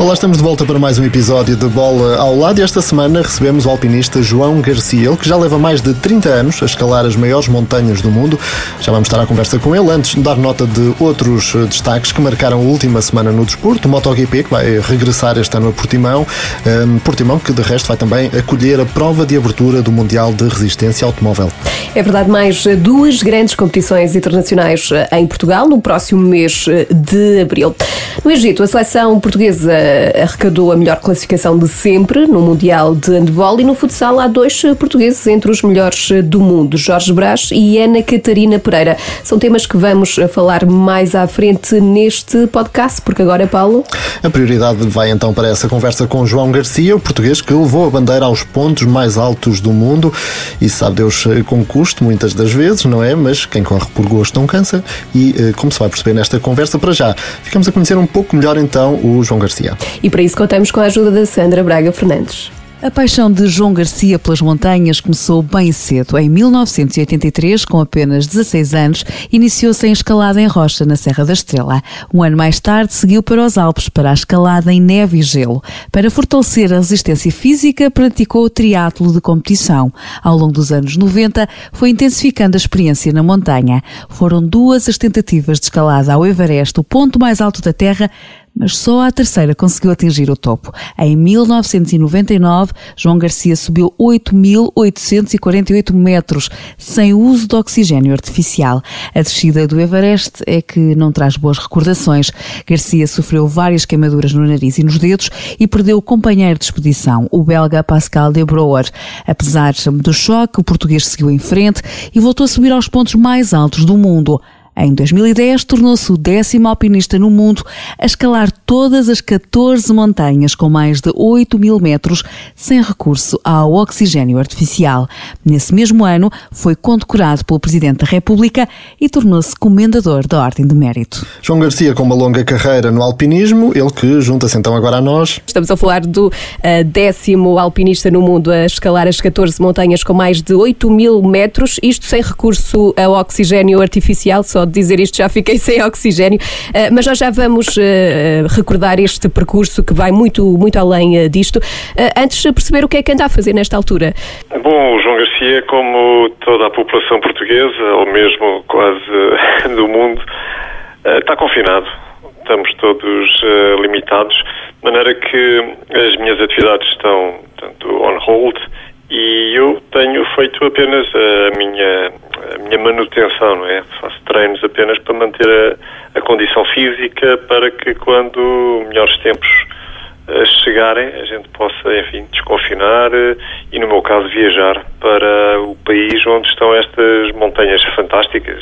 Olá, estamos de volta para mais um episódio de Bola ao Lado e esta semana recebemos o alpinista João Garcia, ele que já leva mais de 30 anos a escalar as maiores montanhas do mundo. Já vamos estar à conversa com ele antes de dar nota de outros eh, destaques que marcaram a última semana no desporto. O MotoGP que vai regressar este ano a Portimão, um, Portimão que de resto vai também acolher a prova de abertura do Mundial de Resistência Automóvel. É verdade, mais duas grandes competições internacionais eh, em Portugal no próximo mês eh, de abril. No Egito, a seleção portuguesa arrecadou a melhor classificação de sempre no Mundial de Handball e no futsal há dois portugueses entre os melhores do mundo, Jorge Brás e Ana Catarina Pereira. São temas que vamos falar mais à frente neste podcast, porque agora, Paulo. A prioridade vai então para essa conversa com João Garcia, o português que levou a bandeira aos pontos mais altos do mundo e sabe Deus com custo muitas das vezes, não é? Mas quem corre por gosto não cansa e, eh, como se vai perceber nesta conversa, para já, ficamos a conhecer um pouco melhor então o João Garcia. E para isso contamos com a ajuda da Sandra Braga Fernandes. A paixão de João Garcia pelas montanhas começou bem cedo. Em 1983, com apenas 16 anos, iniciou-se em escalada em rocha na Serra da Estrela. Um ano mais tarde, seguiu para os Alpes para a escalada em neve e gelo. Para fortalecer a resistência física, praticou o triatlo de competição. Ao longo dos anos 90, foi intensificando a experiência na montanha. Foram duas as tentativas de escalada ao Everest, o ponto mais alto da Terra, mas só a terceira conseguiu atingir o topo. Em 1999, João Garcia subiu 8.848 metros, sem o uso de oxigênio artificial. A descida do Everest é que não traz boas recordações. Garcia sofreu várias queimaduras no nariz e nos dedos e perdeu o companheiro de expedição, o belga Pascal de Brouwer. Apesar do choque, o português seguiu em frente e voltou a subir aos pontos mais altos do mundo. Em 2010, tornou-se o décimo alpinista no mundo a escalar todas as 14 montanhas com mais de 8 mil metros sem recurso ao oxigênio artificial. Nesse mesmo ano, foi condecorado pelo Presidente da República e tornou-se comendador da Ordem de Mérito. João Garcia, com uma longa carreira no alpinismo, ele que junta-se então agora a nós. Estamos a falar do uh, décimo alpinista no mundo a escalar as 14 montanhas com mais de 8 mil metros, isto sem recurso ao oxigênio artificial, só de dizer isto já fiquei sem oxigênio, uh, mas nós já vamos uh, recordar este percurso que vai muito, muito além uh, disto. antes de perceber o que é que anda a fazer nesta altura. Bom, o João Garcia, como toda a população portuguesa, ou mesmo quase do mundo, está confinado. Estamos todos limitados, de maneira que as minhas atividades estão tanto on hold e eu tenho feito apenas a minha, a minha manutenção, não é? Faço treinos apenas para manter a, a condição física para que quando melhores tempos uh, chegarem a gente possa, enfim, desconfinar uh, e, no meu caso, viajar para o país onde estão estas montanhas fantásticas,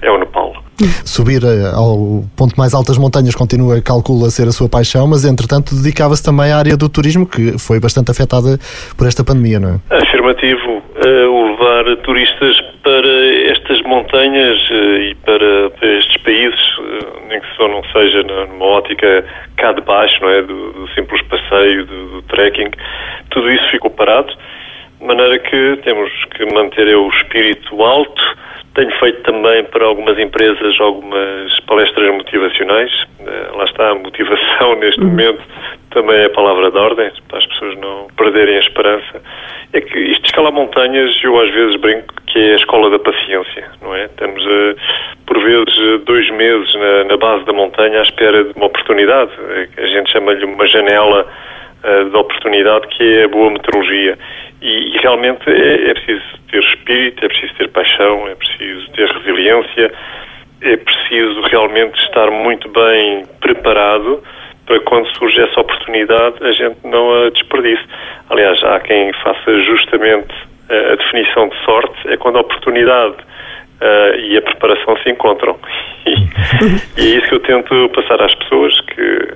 é o Nepal. Subir eh, ao ponto mais alto das montanhas continua, calcula ser a sua paixão, mas entretanto dedicava-se também à área do turismo, que foi bastante afetada por esta pandemia, não é? Afirmativo. Uh, levar turistas para estas montanhas uh, e para, para, estes países, uh, nem que só não seja numa ótica cá de baixo, não é? Do, do simples passeio, do, do trekking, tudo isso ficou parado, de maneira que temos que manter o espírito alto tenho feito também para algumas empresas algumas palestras motivacionais. Eh, lá está a motivação neste uhum. momento também é a palavra de ordem, para as pessoas não perderem a esperança. É que isto de escalar montanhas, eu às vezes brinco que é a escola da paciência, não é? Temos, eh, por vezes, eh, dois meses na, na base da montanha à espera de uma oportunidade. A gente chama-lhe uma janela de oportunidade que é a boa meteorologia. E, e realmente é, é, preciso ter espírito, é preciso ter paixão, é preciso ter resiliência, é preciso realmente estar muito bem preparado para quando surge essa oportunidade a gente não a desperdice. Aliás, há quem faça justamente a, a definição de sorte, é quando a oportunidade uh, e a preparação se encontram. E, e é isso que eu tento passar às pessoas, que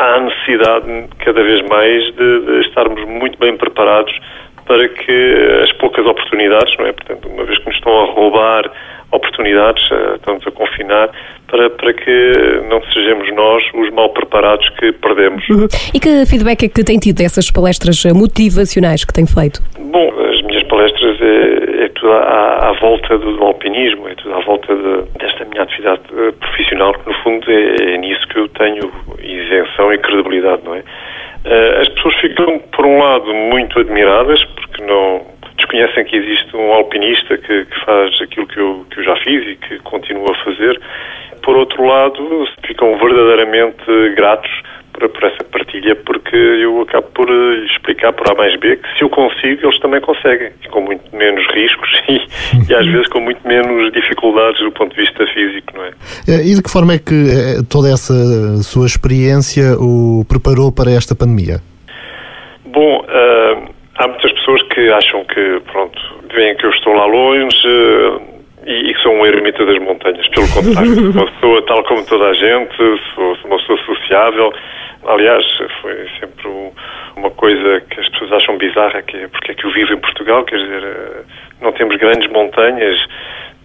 há necessidade cada vez mais de, de, estarmos muito bem preparados para que as poucas oportunidades, não é? Portanto, uma vez que nos estão a roubar oportunidades, eh, estamos a confinar, para, para que não sejamos nós os mal preparados que perdemos. Uhum. E que feedback é que tem tido dessas palestras motivacionais que tem feito? Bom, as minhas minhas palestras é, é tudo à, à, volta do, alpinismo, é tudo à volta de, desta minha atividade uh, profissional, que no fundo é, é, nisso que eu tenho isenção e credibilidade, não é? Uh, as pessoas ficam, por um lado, muito admiradas, porque não desconhecem que existe um alpinista que, que faz aquilo que eu, que eu já fiz e que continuo a fazer. Por outro lado, ficam verdadeiramente gratos por, essa partilha, porque eu acabo por eh, explicar por A mais B que se eu consigo, eles também conseguem, com muito menos riscos e, e, às vezes com muito menos dificuldades do ponto de vista físico, não é? Eh, e de que forma é que eh, toda essa sua experiência o preparou para esta pandemia? Bom, uh, há muitas pessoas que acham que, pronto, veem que eu estou lá longe, uh, e, que sou um ermita das montanhas. Pelo contrário, uma pessoa tal como toda a gente, sou uma pessoa sociável, Aliás, foi sempre uma coisa que as pessoas acham bizarra, que é porque é que eu vivo em Portugal, quer dizer, eh, não temos grandes montanhas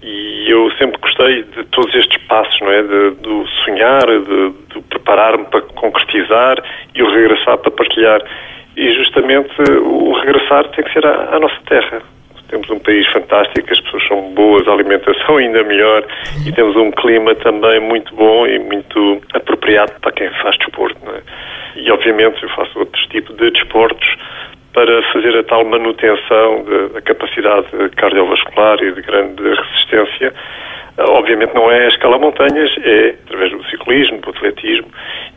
e eu sempre gostei de todos estes passos, não é? De, do sonhar, de, de preparar-me para concretizar e o regressar para partilhar. E justamente o regressar tem que ser à, à nossa terra. Temos um país fantástico, as pessoas são boas, a alimentação ainda melhor e temos um clima também muito bom e muito apropriado para quem faz desporto. É? E obviamente eu faço outros tipos de desportos para fazer a tal manutenção da capacidade cardiovascular e de grande resistência. Obviamente não é a escala montanhas, é através do ciclismo, do atletismo,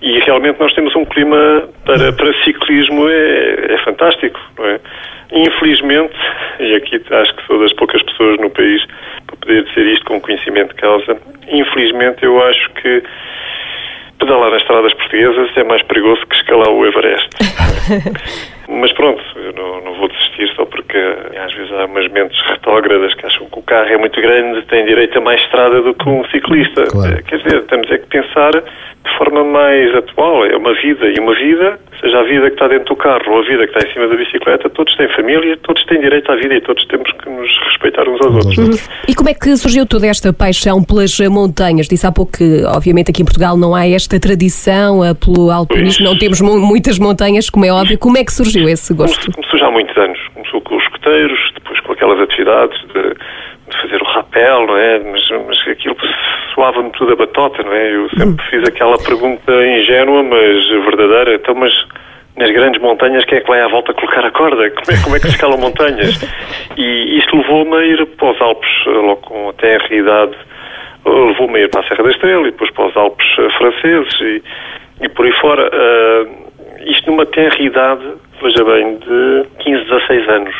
e realmente nós temos um clima para, para ciclismo é, é fantástico, não é? Infelizmente, e aqui acho que sou das poucas pessoas no país para poder dizer isto com conhecimento de causa, infelizmente eu acho que pedalar nas estradas portuguesas é mais perigoso que escalar o Everest. Mas pronto, eu não, não, vou desistir só porque às vezes há umas mentes retógradas que acham que o carro é muito grande, tem direito a mais estrada do que um ciclista. Claro. Quer dizer, temos é que pensar de forma mais atual. É uma vida. E uma vida, seja a vida que está dentro do carro ou a vida que está em cima da bicicleta, todos têm família, todos têm direito à vida e todos temos que nos respeitar uns aos outros. Uhum. E como é que surgiu toda esta paixão pelas montanhas? Disse há pouco que, obviamente, aqui em Portugal não há esta tradição pelo alpinismo, não temos muitas montanhas, como é óbvio. Como é que surgiu esse gosto? Começou já há muitos anos. Começou com os escoteiros, depois com aquelas atividades de de fazer o rapel, não é? Mas, mas aquilo soava-me tudo a batota, não é? Eu sempre fiz aquela pergunta ingênua, mas verdadeira. Então, mas nas grandes montanhas, quem é que vai à volta colocar a corda? Como é, como é que se escalam montanhas? E isto levou-me a ir para os Alpes, logo com até a idade, levou-me a ir para a Serra da Estrela e depois para os Alpes eh, franceses e, e por aí fora. Uh, isto numa tenra idade, veja bem, de 15, 16 anos.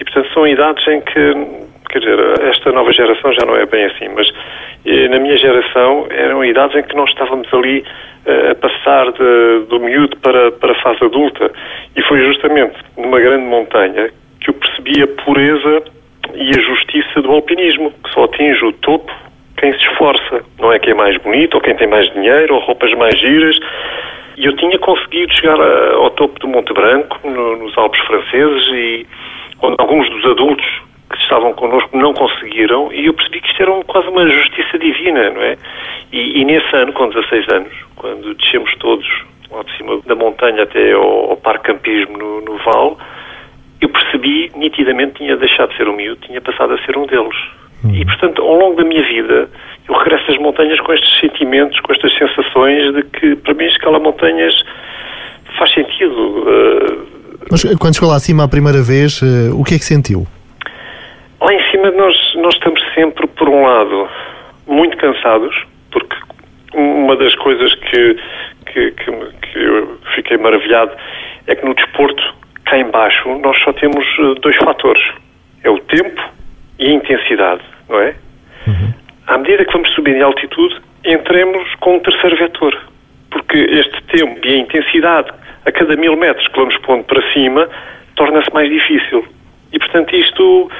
E, portanto, são idades em que quer dizer, esta nova geração já não é bem assim, mas eh, na minha geração eram idades em que nós estávamos ali eh, a passar de, do miúdo para, para a fase adulta e foi justamente numa grande montanha que eu percebi a pureza e a justiça do alpinismo, que só atinge o topo quem se esforça, não é quem é mais bonito ou quem tem mais dinheiro ou roupas mais giras. E eu tinha conseguido chegar a, ao topo do Monte Branco, no, nos Alpes franceses, e alguns dos adultos que estavam connosco não conseguiram e eu percebi que isto era um, quase uma justiça divina, não é? E, e, nesse ano, com 16 anos, quando descemos todos lá de cima da montanha até ao, ao parque campismo no, no Val, eu percebi nitidamente tinha deixado de ser um miúdo, tinha passado a ser um deles. Uhum. E, portanto, ao longo da minha vida, eu regresso às montanhas com estes sentimentos, com estas sensações de que, para mim, escalar montanhas faz sentido. Uh... Mas quando chegou lá acima a primeira vez, uh, o que é que sentiu? Lá em cima nós, nós estamos sempre, por um lado, muito cansados, porque uma das coisas que, que, que, que eu fiquei maravilhado é que no desporto, cá embaixo, nós só temos eh, dois fatores. É o tempo e a intensidade, não é? Uhum. À medida que vamos subir em altitude, entremos com um terceiro vetor. Porque este tempo e a intensidade a cada mil metros que vamos pondo para cima torna-se mais difícil. E, portanto, isto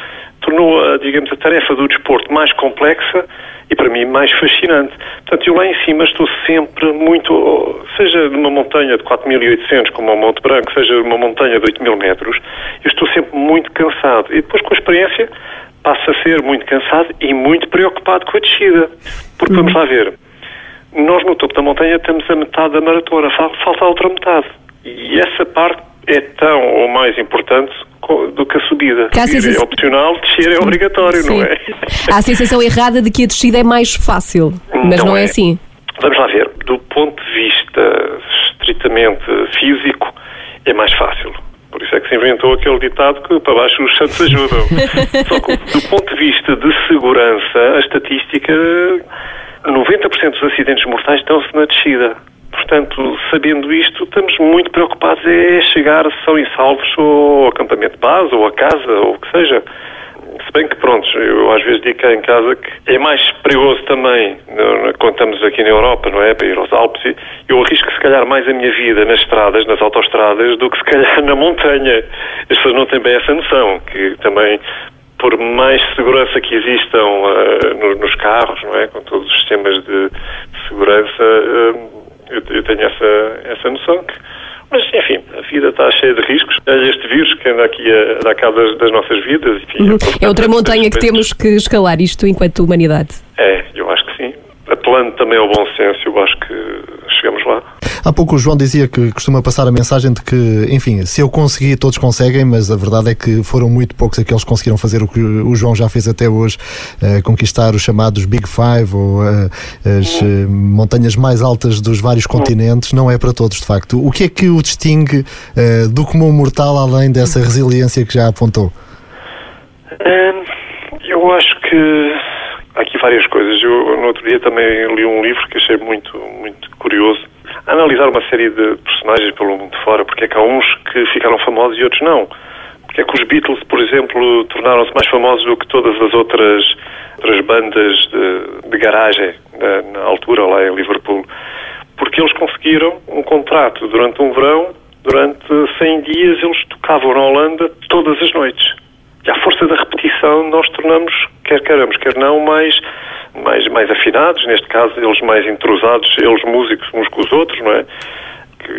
tornou, digamos, a tarefa do desporto mais complexa e, para mim, mais fascinante. Portanto, eu lá em cima estou sempre muito, seja numa montanha de 4.800, como o Monte Branco, seja numa montanha de 8.000 metros, eu estou sempre muito cansado. E depois, com a experiência, passo a ser muito cansado e muito preocupado com a descida. Porque, vamos lá ver, nós no topo da montanha temos a metade da maratona, falta a outra metade. E essa parte é tão ou mais importante do que a subida. Que Subir sensação- é opcional, descer é obrigatório, não Sim. é? Há a sensação errada de que a descida é mais fácil, mas Não não é é. assim. Vamos lá ver. Do ponto de vista estritamente físico, é mais fácil. Por isso é que se inventou aquele ditado que para baixo os santos ajudam. Só que do ponto de vista de segurança, a estatística, 90% dos acidentes mortais estão-se na descida. Portanto, sabendo isto, estamos muito preocupados é chegar são e salvos ao acampamento de base, ou a casa, ou o que seja. Se bem que, pronto, eu às vezes digo cá em casa que é mais perigoso também, quando estamos aqui na Europa, não é? Para ir aos Alpes, eu arrisco se calhar mais a minha vida nas estradas, nas autoestradas, do que se calhar na montanha. As pessoas não têm bem essa noção, que também, por mais segurança que existam no- nos carros, não é? Com todos os sistemas de, de segurança, ah, eu, eu tenho essa, essa noção que mas, enfim, a vida está cheia de riscos. É este vírus que anda aqui a dar cabo das, das nossas vidas. Enfim, Uhum. portanto, É outra montanha que temos que escalar isto enquanto humanidade. É, eu acho que sim. Apelando também ao bom senso, eu acho que chegamos lá. Há pouco o João dizia que costuma passar a mensagem de que, enfim, se eu conseguir, todos conseguem, mas a verdade é que foram muito poucos aqueles que conseguiram fazer o que o João já fez até hoje, eh, conquistar os chamados Big Five ou eh, as eh, montanhas mais altas dos vários continentes. Não é para todos, de facto. O que é que o distingue do comum mortal, além dessa resiliência que já apontou? Hum, eu acho que há aqui várias coisas. Eu, no outro dia também li um livro que achei muito, muito curioso. Analisar uma série de personagens pelo mundo fora, porque é que há uns que ficaram famosos e outros não. Porque é que os Beatles, por exemplo, tornaram-se mais famosos do que todas as outras, outras bandas de, de garagem na, na altura, lá em Liverpool? Porque eles conseguiram um contrato durante um verão, durante 100 dias eles tocavam na Holanda todas as noites. À força da repetição nós tornamos, quer queiramos, quer não, mais, mais, mais afinados, neste caso eles mais entrosados, eles músicos uns com os outros, não é?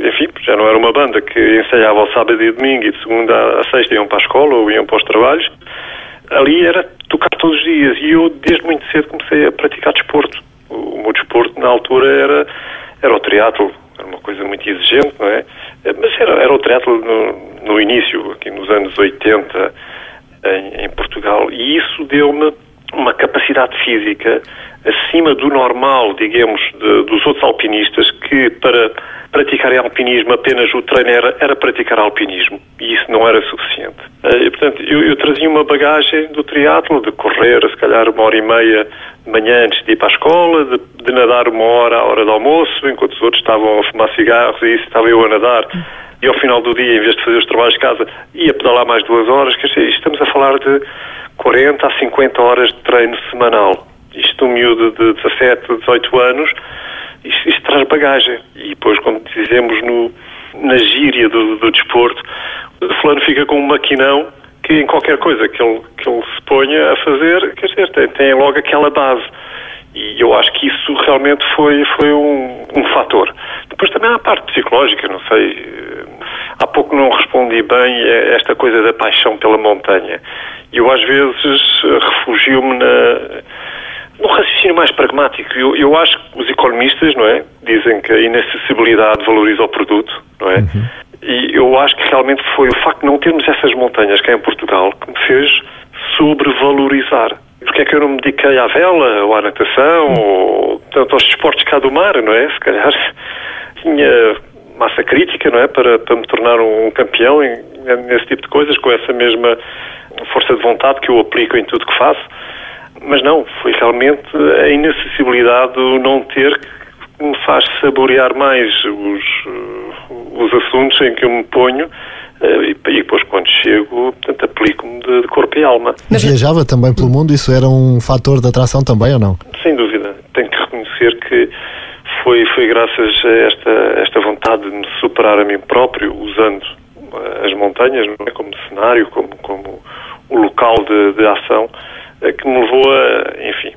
Enfim, já não era uma banda que ensaiava ao sábado e domingo e de segunda a sexta iam para a escola ou iam para os trabalhos. Ali era tocar todos os dias e eu desde muito cedo comecei a praticar desporto. O meu desporto na altura era, era o triatlo, era uma coisa muito exigente, não é? Mas era, era o triatlo no, no início, aqui nos anos 80, em, em Portugal, e isso deu-me uma capacidade física acima do normal, digamos, de- dos outros alpinistas que para praticarem alpinismo apenas o treino era, era praticar alpinismo e isso não era suficiente. Eh, e, portanto, eu, eu trazia uma bagagem do triatlo, de correr se calhar uma hora e meia de manhã antes de ir para a escola, de, de nadar uma hora à hora do almoço, enquanto os outros estavam a fumar cigarros e isso estava eu a nadar. E ao final do dia, em vez de fazer os trabalhos de casa, ia pedalar mais duas horas. Quer dizer, estamos a falar de 40 a 50 horas de treino semanal. Isto um miúdo de 17, 18 anos, isto, isto traz bagagem. E depois, como dizemos no, na gíria do, do desporto, o fulano fica com um maquinão que em qualquer coisa que ele, que ele se ponha a fazer, quer dizer, tem, tem logo aquela base. E eu acho que isso realmente foi, foi um, um fator. Depois também há a parte psicológica, não sei. eh, Há pouco não respondi bem a esta coisa da paixão pela montanha. E eu às vezes refugio-me na, no raciocínio mais pragmático. Eu, eu acho que os economistas, não é? Dizem que a inacessibilidade valoriza o produto, não é? E eu acho que realmente foi o facto de não termos essas montanhas cá em Portugal que me fez sobrevalorizar. Porque é que eu não me dediquei à vela, ou à natação, ou tanto aos esportes cá do mar, não é? Se calhar tinha massa crítica, não é? Para, para me tornar um campeão em, nesse tipo de coisas, com essa mesma força de vontade que eu aplico em tudo que faço. Mas não, foi realmente a inacessibilidade do não ter que me faz saborear mais os, eh, os assuntos em que eu me ponho e, e depois quando chego, portanto, aplico-me de, de corpo e alma. Viajava também pelo mundo, isso era um fator de atração também ou não? Sem dúvida. Tenho que reconhecer que foi, foi graças a esta, esta vontade de me superar a mim próprio, usando eh, as montanhas é? como cenário, como, como o local de, de ação, eh, que me levou a, enfim,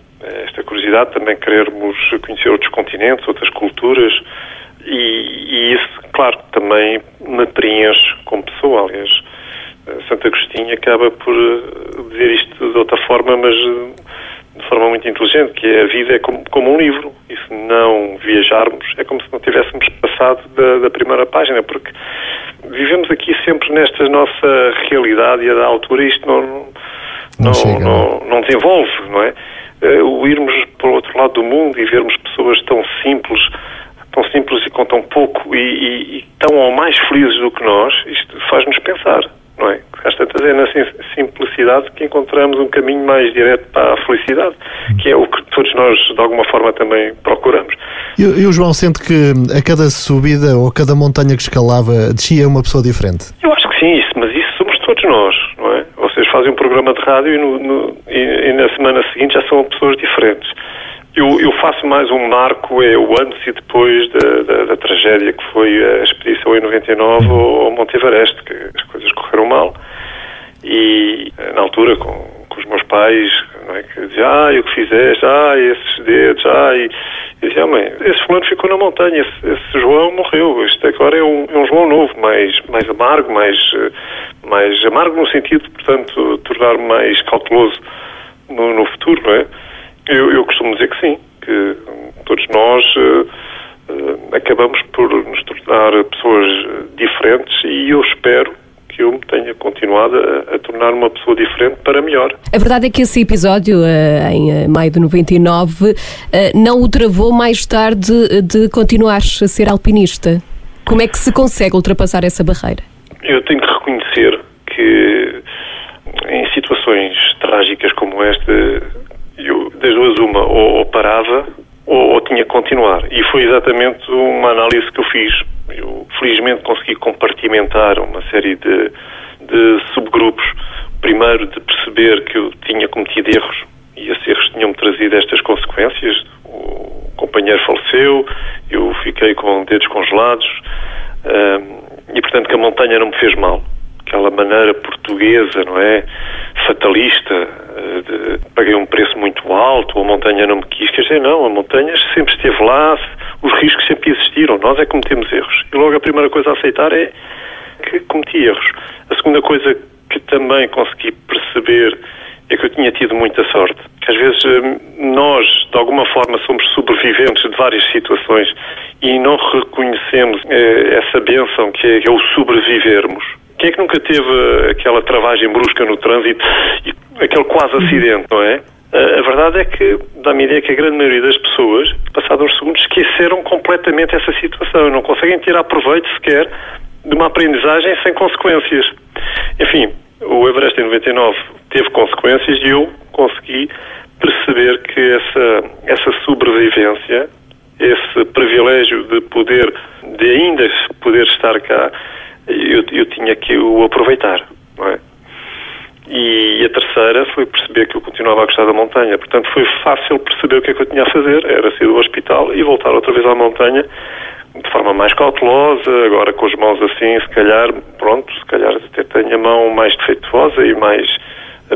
esta curiosidade, também querermos conhecer outros continentes, outras culturas, e, e isso, claro, também me preenche como pessoa. Aliás, Agostinho acaba por eh, dizer isto de outra forma, mas eh, de forma muito inteligente, que é a vida é como, como um livro. E se não viajarmos, é como se não tivéssemos passado da, da primeira página, porque vivemos aqui sempre nesta nossa realidade e a da altura isto não, não, não, não, não desenvolve, não é? Eh, o irmos para o outro lado do mundo e vermos pessoas tão simples, tão simples e com tão pouco e, e, e tão ou mais felizes do que nós, isto faz-nos pensar, é? Na simplicidade que encontramos um caminho mais direto para a felicidade, que é o que todos nós, de alguma forma, também procuramos. E, e o João sente que a cada subida ou a cada montanha que escalava descia uma pessoa diferente? Eu acho que sim, isso, mas isso somos todos nós, não é? Vocês fazem um programa de rádio e, no, no, e, e na semana seguinte já são pessoas diferentes. Eu, eu, faço mais um marco, é o antes e depois da, da, da tragédia que foi a expedição em 99 ao Monte Everest, que as coisas correram mal. E na altura, com, com os meus pais, não é, que diziam, ah, o que fizeste, ah, esses dedos, ah, e eu dizia, ah, mãe, esse fulano ficou na montanha, esse, esse João morreu, este agora é um, é um João novo, mais, mais amargo, mais, mais amargo no sentido, portanto, tornar-me mais cauteloso no, no futuro, não é? Eu, eu costumo dizer que sim, que todos nós uh, uh, acabamos por nos tornar pessoas diferentes e eu espero que eu me tenha continuado a, a, tornar uma pessoa diferente para melhor. A verdade é que esse episódio, uh, em maio de 99, não o travou mais tarde de continuar a ser alpinista. Como é que se consegue ultrapassar essa barreira? Eu tenho que reconhecer que em situações trágicas como esta, eu, das duas uma, ou, ou parava ou, ou, tinha que continuar. E foi exatamente uma análise que eu fiz. Eu, felizmente, consegui compartimentar uma série de, de subgrupos. Primeiro, de perceber que eu tinha cometido erros e esses erros tinham-me trazido estas consequências. O companheiro faleceu, eu fiquei com dedos congelados e, portanto, que a montanha não me fez mal. Aquela maneira portuguesa, não é? Fatalista, de, paguei um preço muito alto, a montanha não me quis. Quer dizer, não, a montanha sempre esteve lá, os riscos sempre existiram, nós é que cometemos erros. E logo a primeira coisa a aceitar é que cometi erros. A segunda coisa que também consegui perceber é que eu tinha tido muita sorte. Às vezes hum, nós, de alguma forma, somos sobreviventes de várias situações e não reconhecemos eh, essa benção que é, que é o sobrevivermos. Quem é que nunca teve aquela travagem brusca no trânsito e aquele quase acidente, não é? A verdade é que dá-me ideia que a grande maioria das pessoas, passados uns segundos, esqueceram completamente essa situação. Não conseguem tirar proveito sequer de uma aprendizagem sem consequências. Enfim, o Everest em 99 teve consequências e eu consegui perceber que essa, essa sobrevivência, esse privilégio de poder, de ainda poder estar cá, eu, tinha que o aproveitar, é? E a terceira foi perceber que eu continuava a gostar da montanha. Portanto, foi fácil perceber o que é que eu tinha a fazer. Era sair do hospital e voltar outra vez à montanha de forma mais cautelosa, agora com as mãos assim, se calhar, pronto, se calhar até tenho a mão mais defeituosa e mais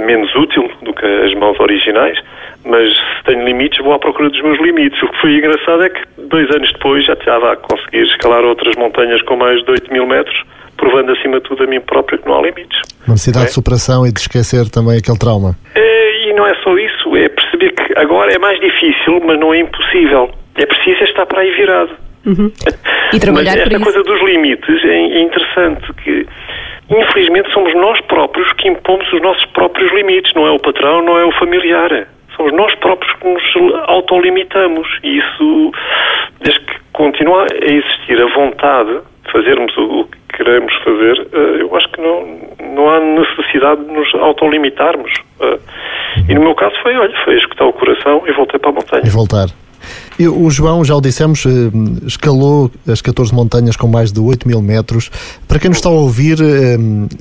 menos útil do que as mãos originais, mas se tenho limites, vou à procura dos meus limites. O que foi engraçado é que dois anos depois já estava a conseguir escalar outras montanhas com mais de 8 mil metros provando acima de tudo a mim próprio que não há limites. Uma necessidade é? de superação e de esquecer também aquele trauma. É, e não é só isso, é perceber que agora é mais difícil, mas não é impossível. É preciso estar para aí virado. Uhum. E trabalhar mas esta coisa dos limites é, é interessante que infelizmente somos nós próprios que impomos os nossos próprios limites, não é o patrão, não é o familiar. Somos nós próprios que nos autolimitamos. E isso, desde que continua a existir a vontade de fazermos o que queremos fazer, eh, eu acho que não, não há necessidade de nos autolimitarmos. Eh, e no meu caso foi, olha, foi escutar o coração e voltei para a montanha. E voltar. E o João, já o dissemos, eh, escalou as 14 montanhas com mais de 8 mil metros. Para quem nos está a ouvir,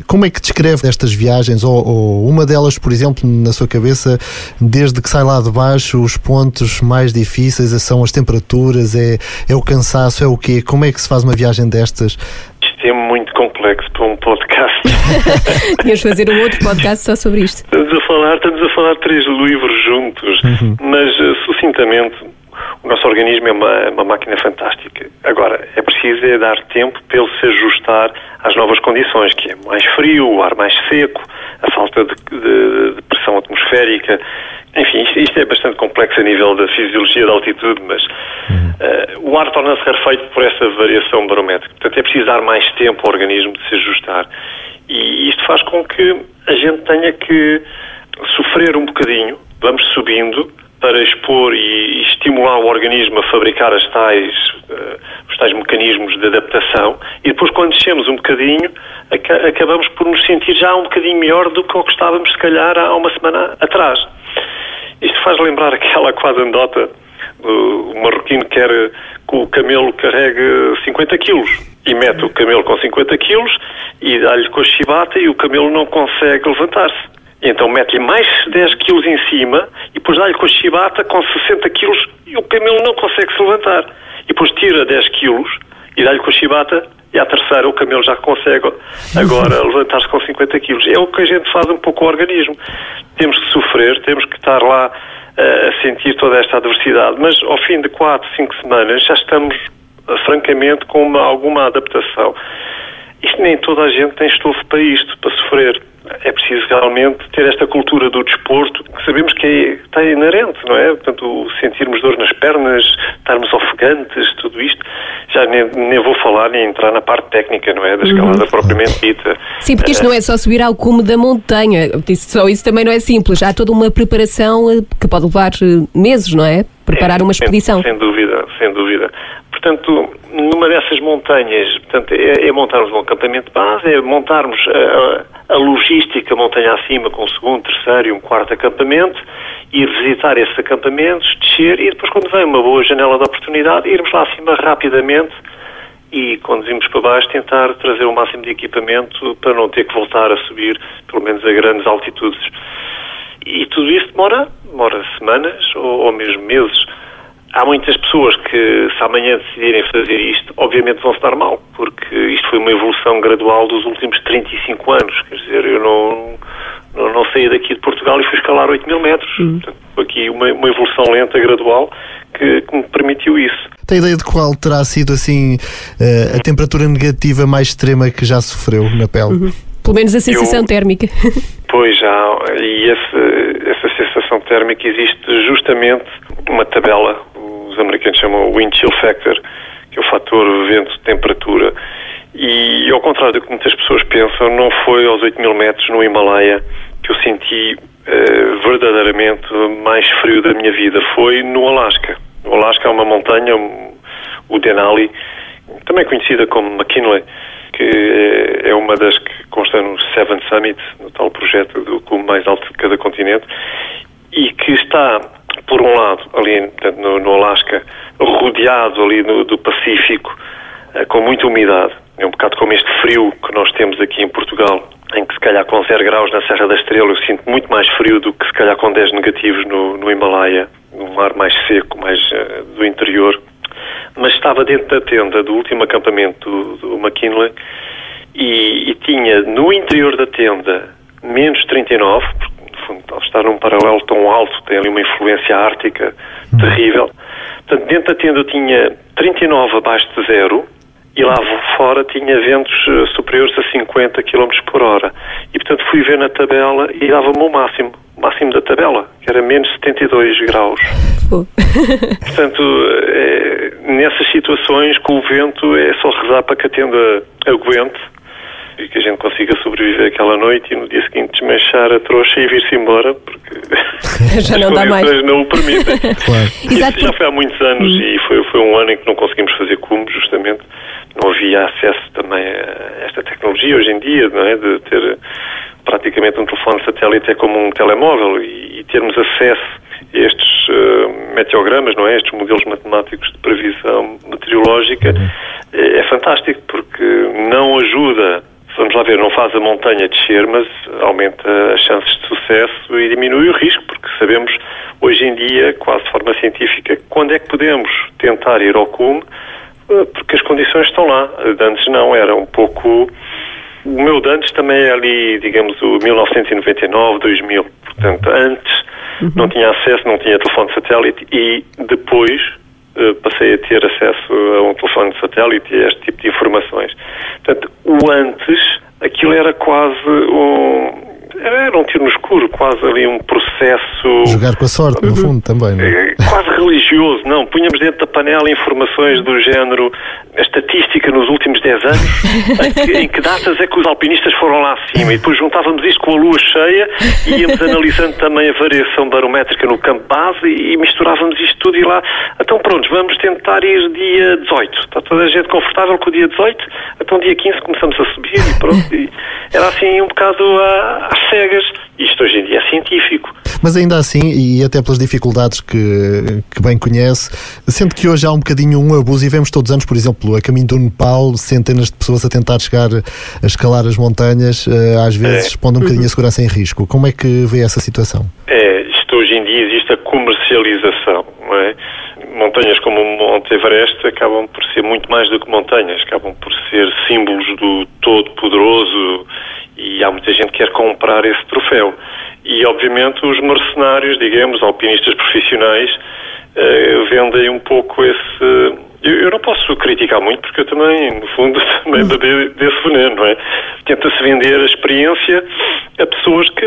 como é que descreve estas viagens? Ou, ou, uma delas, por exemplo, na sua cabeça, desde que sai lá de baixo, os pontos mais difíceis são as temperaturas, é, é o cansaço, é o quê? Como é que se faz uma viagem destas é muito complexo para um podcast. De fazer um outro podcast só sobre isto. Estamos a falar, estamos a falar três livros juntos, uhum. mas uh, sucintamente o nosso organismo é uma, é uma, máquina fantástica. Agora, é preciso é dar tempo para ele se ajustar às novas condições, que é mais frio, o ar mais seco, a falta de, de, de pressão atmosférica. Enfim, isto, isto, é bastante complexo a nível da fisiologia da altitude, mas uh, o ar torna-se rarefeito por essa variação barométrica. Portanto, é preciso dar mais tempo ao organismo de se ajustar. E isto faz com que a gente tenha que sofrer um bocadinho, vamos subindo, para expor e estimular o organismo a fabricar as tais, uh, os tais mecanismos de adaptação e depois quando descemos um bocadinho acabamos por nos sentir já um bocadinho melhor do que o que estávamos se calhar há uma semana atrás. Isto faz lembrar aquela quase andota o marroquino quer que o camelo carregue 50 quilos e mete o camelo com 50 quilos e dá-lhe com a chibata e o camelo não consegue levantar-se. Então mete-lhe mais 10 quilos em cima e depois dá-lhe com a chibata com 60 quilos e o camelo não consegue se levantar. E depois tira 10 quilos e dá-lhe com a chibata e à terceira o camelo já consegue agora levantar-se com 50 quilos. É o que a gente faz um pouco ao organismo. Temos que sofrer, temos que estar lá uh, a sentir toda esta adversidade, mas ao fim de 4, 5 semanas já estamos uh, francamente com uma, alguma adaptação. Isto nem toda a gente tem estofo para isto, para sofrer é preciso realmente ter esta cultura do desporto, que sabemos que é, está inerente, não é? Portanto, sentirmos dor nas pernas, estarmos ofegantes, tudo isto, já nem, nem vou falar nem entrar na parte técnica, não é? Da escalada uhum. propriamente dita. Sim, porque isto não é só subir ao cume da montanha, só isso também não é simples, há toda uma preparação eh, que pode levar eh, meses, não é? Preparar é, uma expedição. Sem, sem dúvida, sem dúvida. Portanto, numa dessas montanhas, portanto, é, é montarmos um acampamento base, é montarmos a, a, logística montanha acima com o segundo, terceiro e um quarto acampamento, ir visitar esses acampamentos, descer e depois, quando vem uma boa janela de oportunidade, irmos lá acima rapidamente e, quando vimos para baixo, tentar trazer o máximo de equipamento para não ter que voltar a subir, pelo menos a grandes altitudes. E tudo isso demora, demora semanas ou, ou mesmo meses há muitas pessoas que, se amanhã decidirem fazer isto, obviamente vão se dar mal, porque isto foi uma evolução gradual dos últimos 35 anos. Quer dizer, eu não, não, não saí daqui de Portugal e fui escalar 8 mil metros. Uhum. Portanto, aqui uma, uma evolução lenta, gradual, que, que, me permitiu isso. Tem ideia de qual terá sido, assim, eh, a temperatura negativa mais extrema que já sofreu na pele? Uhum. Pelo menos a sensação eu, térmica. Pois já, e esse, essa sensação térmica existe justamente uma tabela os americanos chamam Wind Chill Factor, que é o fator vento-temperatura. E, ao contrário do que muitas pessoas pensam, não foi aos 8 mil metros no Himalaia que eu senti uh, verdadeiramente mais frio da minha vida. Foi no Alasca. No Alasca há uma montanha, o Denali, também conhecida como McKinley, que é uma das que consta no Seven Summit, no tal projeto do cume mais alto de cada continente, e que está por um lado, ali no, no Alasca, rodeado ali no, do Pacífico, uh, com muita umidade. É um bocado como este frio que nós temos aqui em Portugal, em que se calhar com 0 graus na Serra da Estrela eu sinto muito mais frio do que se calhar com 10 negativos no, no Himalaia, num ar mais seco, mais uh, do interior. Mas estava dentro da tenda do último acampamento do, do McKinley e, e tinha no interior da tenda menos 39, fundo, ao estar num paralelo tão alto, tem ali uma influência ártica terrível. Portanto, dentro da tenda eu tinha 39 abaixo de zero e lá fora tinha ventos eh, superiores a 50 km por hora. E, portanto, fui ver na tabela e dava-me o máximo, o máximo da tabela, que era menos 72 graus. portanto, é, nessas situações, com o vento, é só rezar para que a tenda aguente e que a gente consiga sobreviver aquela noite e no dia seguinte desmanchar a trouxa e vir-se embora, porque já não dá mais. não o permitem. claro. Isso já foi há muitos anos hum. e foi, foi um ano em que não conseguimos fazer como, justamente. Não havia acesso também a esta tecnologia hoje em dia, não é? De ter praticamente um telefone satélite é como um telemóvel e, e termos acesso a estes uh, meteogramas, não é? Estes modelos matemáticos de previsão meteorológica uhum. é, é fantástico porque não ajuda vamos lá ver, não faz a montanha descer, mas aumenta as chances de sucesso e diminui o risco, porque sabemos hoje em dia, quase de forma científica, quando é que podemos tentar ir ao cume, eh, porque as condições estão lá. De antes não, era um pouco. O meu de antes também é ali, digamos, o 1999, 2000. Portanto, antes uhum. não tinha acesso, não tinha telefone satélite e depois passei a ter acesso a um telefone de satélite e a este tipo de informações. Portanto, o antes, aquilo era quase um, era, era um tiro no escuro, quase ali um processo. Jogar com a sorte, no fundo, também, não é? Eh, quase religioso, não. Punhamos dentro da panela informações do género, a estatística nos últimos 10 anos, em que, em que datas é que os alpinistas foram lá acima, e depois juntávamos isto com a lua cheia e íamos analisando também a variação barométrica no campo base e misturávamos isto tudo e lá. Então, pronto, vamos tentar ir dia 18. Está toda a gente confortável com o dia 18? Então, dia 15 começamos a subir e pronto. E era assim um bocado às cegas. Isto hoje em dia é científico. Mas ainda assim, e até pelas dificuldades que, que bem conhece, sendo que hoje há um bocadinho um abuso e vemos todos os anos, por exemplo, a caminho do Nepal, centenas de pessoas a tentar chegar a escalar as montanhas, eh, às vezes é. pondo um bocadinho a segurança em risco. Como é que vê essa situação? É, isto hoje em dia existe a comercialização, não é? Montanhas como o Monte Everest acabam por ser muito mais do que montanhas, acabam por ser símbolos do todo-poderoso e há muita gente que quer comprar esse troféu. E, obviamente, os mercenários, digamos, alpinistas profissionais, eh, vendem um pouco esse. Eu, eu, não posso criticar muito, porque eu também, no fundo, também bebi desse veneno, não é? Tenta-se vender a experiência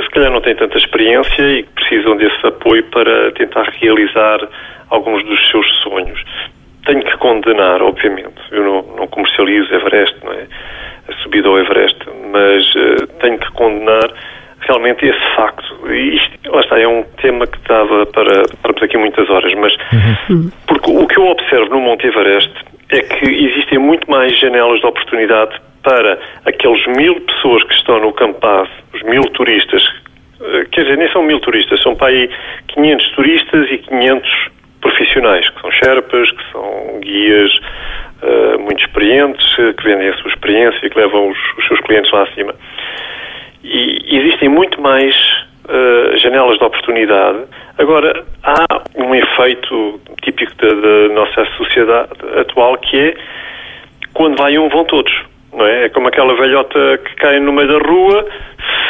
que, se calhar, não têm tanta experiência e que precisam desse apoio para tentar realizar alguns dos seus sonhos. Tenho que condenar, obviamente. Eu não, não comercializo Everest, não é? A subida ao Everest, mas uh, tenho que condenar realmente esse facto. E isto, lá está, é um tema que dava para estarmos aqui muitas horas, mas uhum. porque o que eu observo no Monte Everest é que existem muito mais janelas de oportunidade para aqueles mil pessoas que estão no Campo os mil turistas, eh, quer dizer, nem são mil turistas, são para aí 500 turistas e 500 profissionais, que são Sherpas, que são guias uh, muito experientes, que vendem a sua experiência e que levam os, os seus clientes lá acima. E existem muito mais uh, janelas de oportunidade. Agora, há um efeito típico da, da nossa sociedade atual que é quando vai um, vão todos. Não é? é como aquela velhota que cai no meio da rua,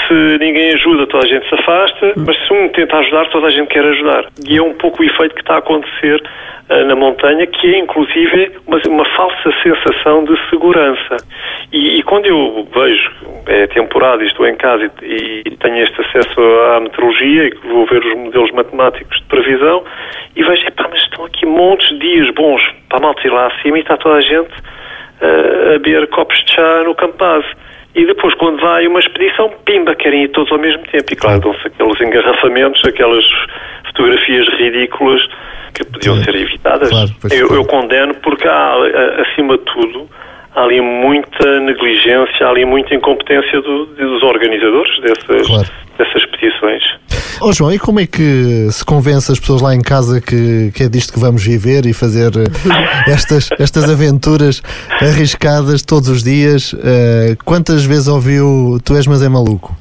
se ninguém ajuda, toda a gente se afasta, mas se um tenta ajudar, toda a gente quer ajudar. E é um pouco o efeito que está a acontecer uh, na montanha, que é inclusive uma, uma falsa sensação de segurança. E, e, quando eu vejo, é temporada e estou em casa e, e tenho este acesso à meteorologia e vou ver os modelos matemáticos de previsão e vejo, epá, mas estão aqui montes de dias bons para a malta ir lá acima e está toda a gente a beber copos de chá no campo base. E depois, quando vai uma expedição, pimba, querem ir todos ao mesmo tempo. E claro, dão-se aqueles engarrafamentos, aquelas fotografias ridículas que podiam Sim. ser evitadas. Claro, eu, eu, condeno porque há, acima de tudo, há ali muita negligência, há ali muita incompetência do, dos organizadores dessas, claro. dessas expedições. Oh João, e como é que se convence as pessoas lá em casa que, que é disto que vamos viver e fazer eh, estas, estas aventuras arriscadas todos os dias? Uh, quantas vezes ouviu Tu és mas é maluco?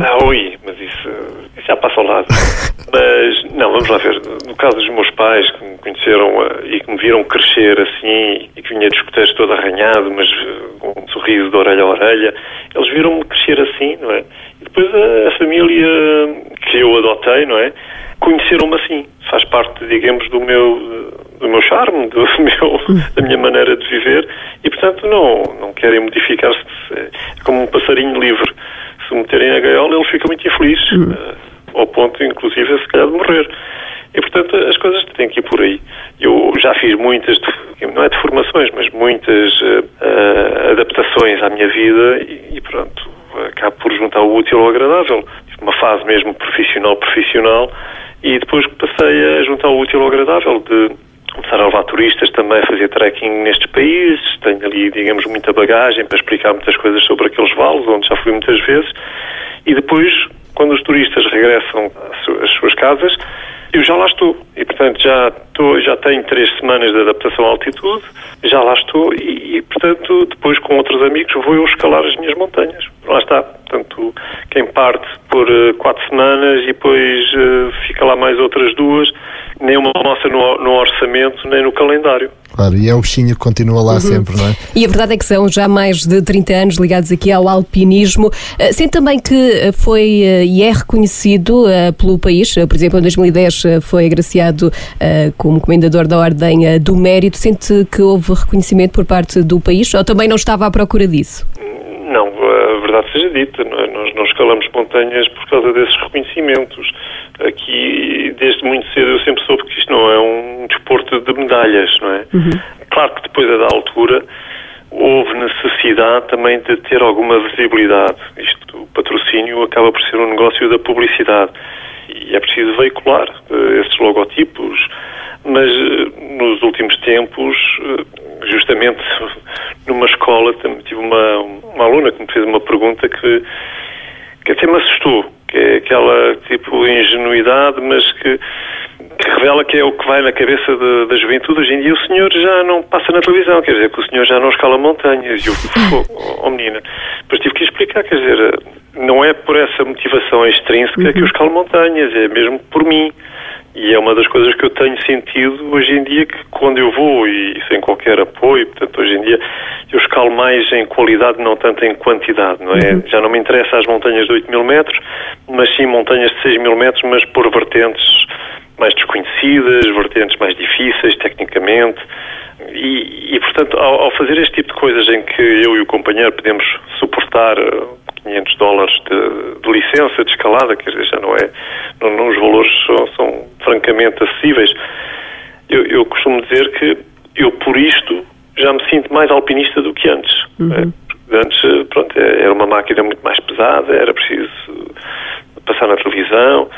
Ah, ui, mas isso já passa ao lado. mas, não, vamos lá ver. No caso dos meus pais, que me conheceram uh, e que me viram crescer assim e que vinha de escuteiros todo arranhado, mas uh, com um sorriso de orelha a orelha, eles viram-me crescer assim, não é? E depois a, família que eu adotei, não é? Conheceram-me assim. Faz parte, digamos, do meu, do meu charme, do meu, da minha maneira de viver e, portanto, não, não querem modificar-se. É como um passarinho livre. Se meterem a gaiola, ele fica muito infeliz, uhum. Ao ponto, inclusive, se calhar, de morrer. E, portanto, as coisas têm que ir por aí. Eu já fiz muitas, não é de formações, mas muitas uh, adaptações à minha vida e, e pronto, acabo por juntar o útil ao agradável. Tive uma fase mesmo profissional-profissional e depois passei a juntar o útil ao agradável de começar a levar turistas também fazer trekking nestes países. Tenho ali, digamos, muita bagagem para explicar muitas coisas sobre aqueles vales, onde já fui muitas vezes. E depois, quando os turistas regressam às suas casas, eu já lá estou. E, portanto, já, estou, já tenho três semanas de adaptação à altitude, já lá estou e, e, portanto, depois com outros amigos vou eu escalar as minhas montanhas. Lá está. Portanto, quem parte por uh, quatro semanas e depois uh, fica lá mais outras duas, nem uma nossa no, no, orçamento, nem no calendário. Claro, e é o bichinho que continua lá uhum. sempre, não é? E a verdade é que são já mais de 30 anos ligados aqui ao alpinismo. Uh, sente também que foi e é reconhecido pelo país, por exemplo, em 2010 foi agraciado como Comendador da Ordem do Mérito. Sente que houve reconhecimento por parte do país ou também não estava à procura disso? Seja dita, não é? Nós não escalamos montanhas por causa desses reconhecimentos. Aqui, desde muito cedo, eu sempre soube que isto não é um desporto de medalhas, não é? Uhum. Claro que depois, a da altura, houve necessidade também de ter alguma visibilidade. Isto, o patrocínio acaba por ser um negócio da publicidade e é preciso veicular uh, esses logotipos, mas uh, nos últimos tempos, uh, justamente numa escola, tive uma, uma aluna que me fez uma pergunta que, que até me assustou, que é aquela tipo ingenuidade, mas que que revela que é o que vai na cabeça de, da juventude. Hoje em dia o senhor já não passa na televisão, quer dizer, que o senhor já não escala montanhas. E eu, oh, oh menina, depois tive que explicar, quer dizer, não é por essa motivação extrínseca uhum. que eu escalo montanhas, é mesmo por mim. E é uma das coisas que eu tenho sentido hoje em dia, que quando eu vou e sem qualquer apoio, portanto, hoje em dia eu escalo mais em qualidade, não tanto em quantidade, não é? Uhum. Já não me interessa as montanhas de 8 mil metros, mas sim montanhas de 6 mil metros, mas por vertentes mais desconhecidas, vertentes mais difíceis tecnicamente. E, e portanto, ao, ao, fazer este tipo de coisas em que eu e o companheiro podemos suportar 500 eh, dólares de, de licença de escalada, que já não é, não, não os valores são, são, francamente acessíveis, eu, eu, costumo dizer que eu, por isto, já me sinto mais alpinista do que antes. Uhum. É, antes, eh, pronto, é, era uma máquina muito mais pesada, era preciso passar na televisão.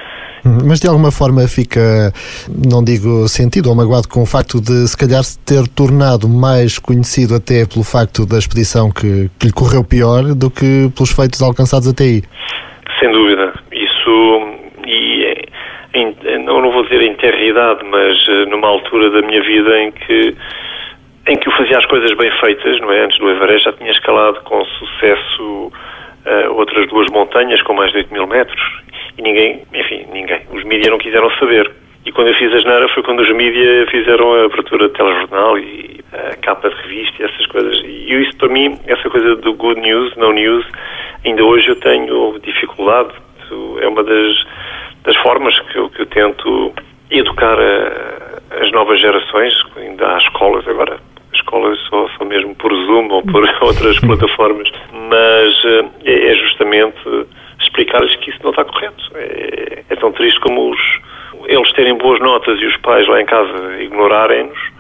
Mas de alguma forma fica, não digo sentido ou magoado com o facto de se calhar ter tornado mais conhecido até pelo facto da expedição que, que lhe correu pior do que pelos feitos alcançados até aí. Sem dúvida. Isso, e em, não, não vou dizer em terridade, mas eh, numa altura da minha vida em que em que eu fazia as coisas bem feitas, não é? Antes do Everest já tinha escalado com sucesso uh, outras duas montanhas com mais de 8 mil metros e ninguém, enfim, ninguém. Os mídias não quiseram saber. E quando eu fiz a geneira foi quando os mídias fizeram a abertura de telejornal e a capa de revista e essas coisas. E isso para mim, essa coisa do good news, no news, ainda hoje eu tenho dificuldade. É uma das, das formas que eu, que eu tento educar a, as novas gerações, ainda há escolas agora, as escolas só, só mesmo por Zoom ou por outras plataformas, mas eh, é, é justamente explicar-lhes que isso não está correto. É, é tão triste como os, eles terem boas notas e os pais lá em casa ignorarem-nos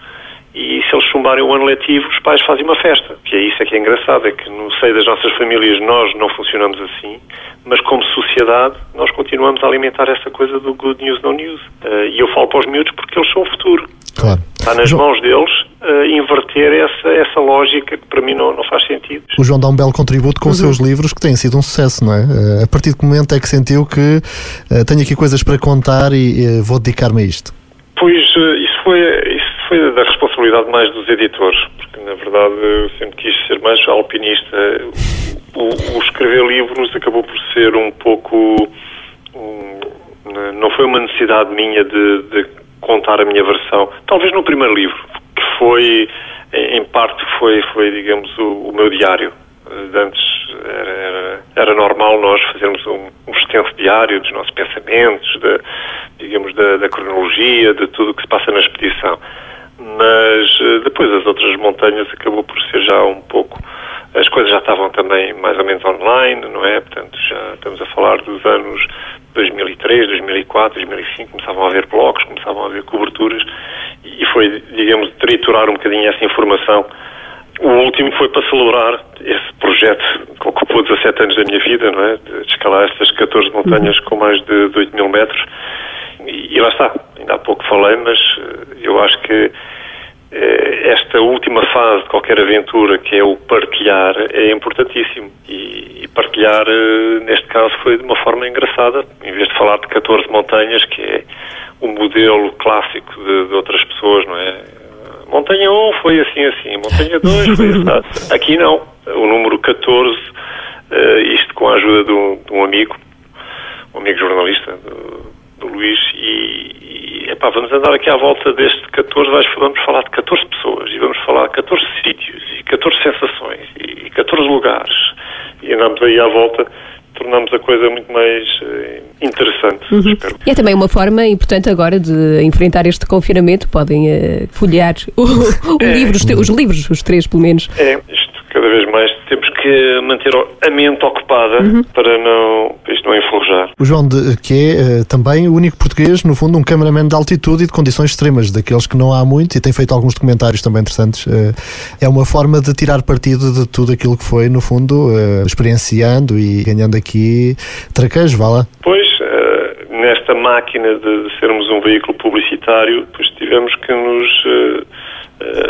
e se eles chumbarem o ano letivo, os pais fazem uma festa. Que é isso é que é engraçado, é que no seio das nossas famílias nós não funcionamos assim, mas como sociedade nós continuamos a alimentar essa coisa do good news, no news. Uh, e eu falo para os miúdos porque eles são o futuro. Claro. Está nas João... mãos deles uh, inverter essa, essa lógica que para mim não, não faz sentido. O João dá um belo contributo com uhum. os seus livros que têm sido um sucesso, não é? Uh, a partir de que momento é que sentiu que uh, tenho aqui coisas para contar e vou dedicar-me a isto? Pois isso foi, isso foi da responsabilidade mais dos editores, porque na verdade eu sempre quis ser mais alpinista. O, o escrever livros acabou por ser um pouco. Um, não foi uma necessidade minha de, de contar a minha versão. Talvez no primeiro livro, que foi, em parte, foi, foi digamos, o, o meu diário. Antes era, era, era, normal nós fazermos um, um extenso diário dos nossos pensamentos, de, digamos, da, da cronologia, de tudo o que se passa na expedição. Mas eh, depois as outras montanhas acabou por ser já um pouco as coisas já estavam também mais ou menos online, não é? Portanto, já estamos a falar dos anos 2003, 2004, 2005, começavam a haver blogs, começavam a haver coberturas e foi, digamos, triturar um bocadinho essa informação. O último foi para celebrar esse projeto que ocupou 17 anos da minha vida, não é? De escalar estas 14 montanhas com mais de 8 mil metros. E, lá está, ainda há pouco falei, mas eh, eu acho que esta última fase de qualquer aventura, que é o partilhar, é importantíssimo. E, partilhar, eh, neste caso, foi de uma forma engraçada. Em vez de falar de 14 montanhas, que é o modelo clássico de, de outras pessoas, não é? Montanha 1 foi assim, assim. Montanha 2 foi assim. Aqui não. O número 14, eh, isto com a ajuda de um, de um amigo, um amigo jornalista, Luís, e, e epá, vamos andar aqui à volta deste 14, vamos falar de 14 pessoas, e vamos falar de 14 sítios, e 14 sensações, e 14 lugares, e andamos aí à volta tornamos a coisa muito mais uh, interessante. Uhum. E é também uma forma importante agora de enfrentar este confinamento. Podem uh, folhear o, o é. livro, os, os, livros, os três pelo menos. É, isto cada vez mais que manter a mente ocupada uhum. para não, isto não enferrujar. O João, de, que é uh, também o único português, no fundo, um cameraman de altitude e de condições extremas, daqueles que não há muito, e tem feito alguns documentários também interessantes. Uh, é uma forma de tirar partido de tudo aquilo que foi, no fundo, uh, experienciando e ganhando aqui traquejo, vá lá. Pois, nesta máquina de sermos um veículo publicitário, pois tivemos que nos uh,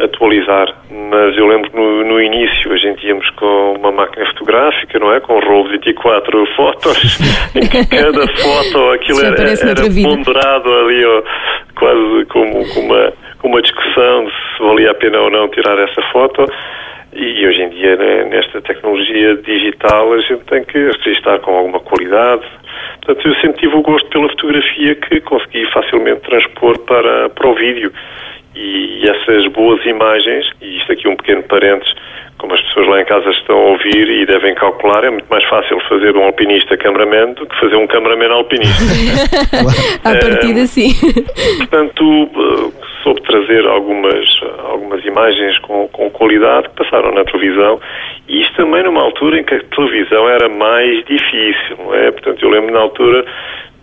atualizar. Mas eu lembro no, no início a gente íamos com uma máquina fotográfica, não é? Com um rolo de 24 fotos, em que cada foto aquilo era, era ponderado ali, ó, quase como, como, uma, como uma discussão de se valia a pena ou não tirar essa foto. E hoje em dia, né, nesta tecnologia digital, a gente tem que registrar com alguma qualidade. Portanto, eu sempre tive o gosto pela fotografia que consegui facilmente transpor para, para o vídeo. E essas boas imagens, e isto aqui um pequeno parênteses, como as pessoas lá em casa estão a ouvir e devem calcular, é muito mais fácil fazer um alpinista cameraman do que fazer um cameraman alpinista. a partir é, sim. Portanto, eh, soube trazer algumas, algumas imagens com, com qualidade que passaram na televisão e isto também numa altura em que a televisão era mais difícil, não é? Portanto, eu lembro na altura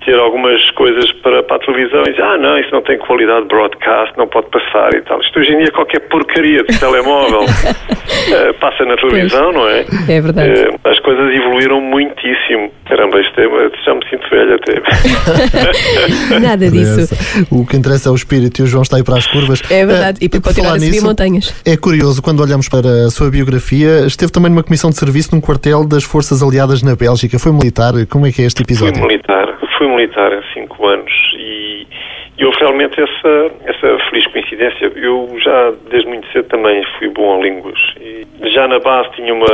ter algumas coisas para, para a televisão e dizer, ah não, isso não tem qualidade broadcast, não pode passar e tal. Isto hoje em dia qualquer porcaria de telemóvel uh, passa na televisão, pois. não é? É verdade. Uh, as coisas evoluíram muitíssimo. Caramba, este tema já me sinto velho até. Nada disso. O que interessa é o espírito e o João está aí para as curvas. É verdade, uh, e para continuar a subir nisso, montanhas. É curioso, quando olhamos para a sua biografia, esteve também numa comissão de serviço num quartel das Forças Aliadas na Bélgica. Foi militar? Como é que é este episódio? Fui militar fui militar há cinco anos e, e houve realmente essa, essa feliz coincidência. Eu já, desde muito cedo, também fui bom a línguas. E já na base tinha uma,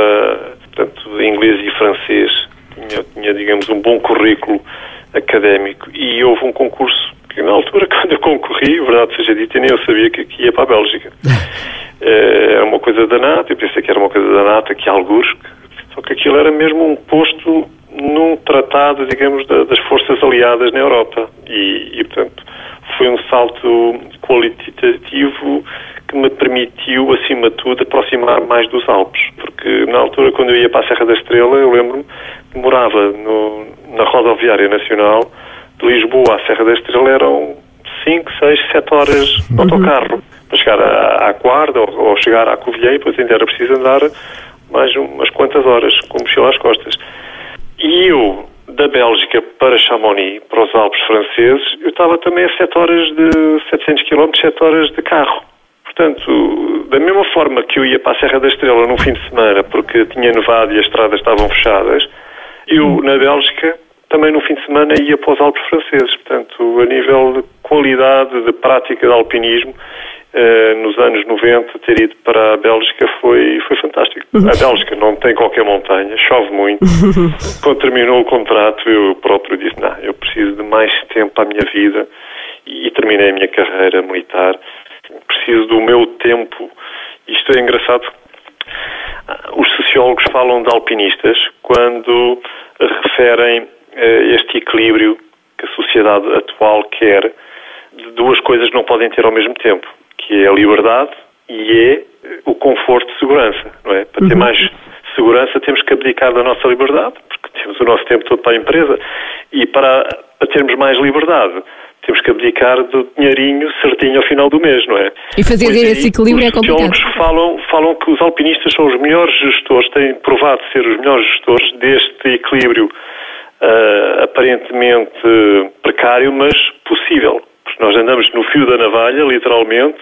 portanto, inglês e francês, tinha, tinha, digamos, um bom currículo académico e houve um concurso que na altura, quando eu concorri, verdade seja dita, nem eu sabia que, que ia para a Bélgica. Eh, era uma coisa da NATO, eu pensei que era uma coisa da NATO aqui a algures, só que aquilo era mesmo um posto num tratado, digamos, da, das forças aliadas na Europa. E, e, portanto, foi um salto qualitativo que me permitiu, acima de tudo, aproximar mais dos Alpes. Porque na altura, quando eu ia para a Serra da Estrela, eu lembro-me que morava no, na rodoviária nacional de Lisboa à Serra da Estrela, eram 5, 6, 7 horas de uhum. autocarro para chegar à, à Guarda ou, ou, chegar à Covilhã e depois ainda era preciso andar mais umas quantas horas com mochila às costas. E eu, da Bélgica para Chamonix, para os Alpes franceses, eu estava também a 7 horas de 700 km, 7 horas de carro. Portanto, da mesma forma que eu ia para a Serra da Estrela no fim de semana porque tinha nevado e as estradas estavam fechadas, eu na Bélgica também no fim de semana ia para os Alpes franceses. Portanto, a nível de qualidade de prática de alpinismo, nos anos 90 ter ido para a Bélgica foi, foi fantástico. A Bélgica não tem qualquer montanha, chove muito. Quando terminou o contrato, eu próprio disse: Não, eu preciso de mais tempo à minha vida e, terminei a minha carreira militar. Preciso do meu tempo. Isto é engraçado. Os sociólogos falam de alpinistas quando referem eh, este equilíbrio que a sociedade atual quer de duas coisas não podem ter ao mesmo tempo que é a liberdade e é o conforto de segurança, não é? Para ter uhum. mais segurança temos que abdicar da nossa liberdade, porque temos o nosso tempo todo para a empresa, e para, para termos mais liberdade temos que abdicar do dinheirinho certinho ao final do mês, não é? E fazer pois esse equilíbrio é complicado. Os falam, falam que os alpinistas são os melhores gestores, têm provado ser os melhores gestores deste equilíbrio uh, aparentemente precário, mas possível. Nós andamos no fio da navalha, literalmente,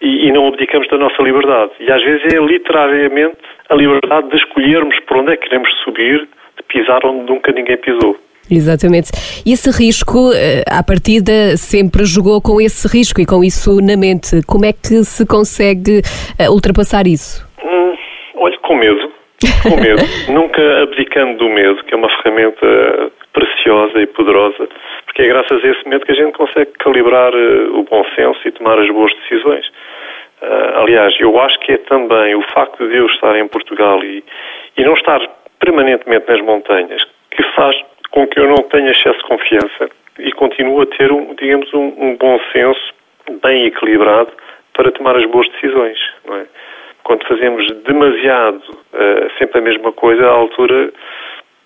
e, e, não abdicamos da nossa liberdade. E às vezes é literariamente a liberdade de escolhermos por onde é que queremos subir, de pisar onde nunca ninguém pisou. Exatamente. E esse risco, eh, à partida, sempre jogou com esse risco e com isso na mente. Como é que se consegue eh, ultrapassar isso? Hum, olha, com medo. Com medo. Nunca abdicando do medo, que é uma ferramenta preciosa e poderosa, porque é graças a esse medo que a gente consegue calibrar uh, o bom senso e tomar as boas decisões. Uh, aliás, eu acho que é também o facto de eu estar em Portugal e, e não estar permanentemente nas montanhas que faz com que eu não tenha excesso de confiança e continue a ter, um, digamos, um, um bom senso bem equilibrado para tomar as boas decisões. É? Quando fazemos demasiado uh, sempre a mesma coisa, à altura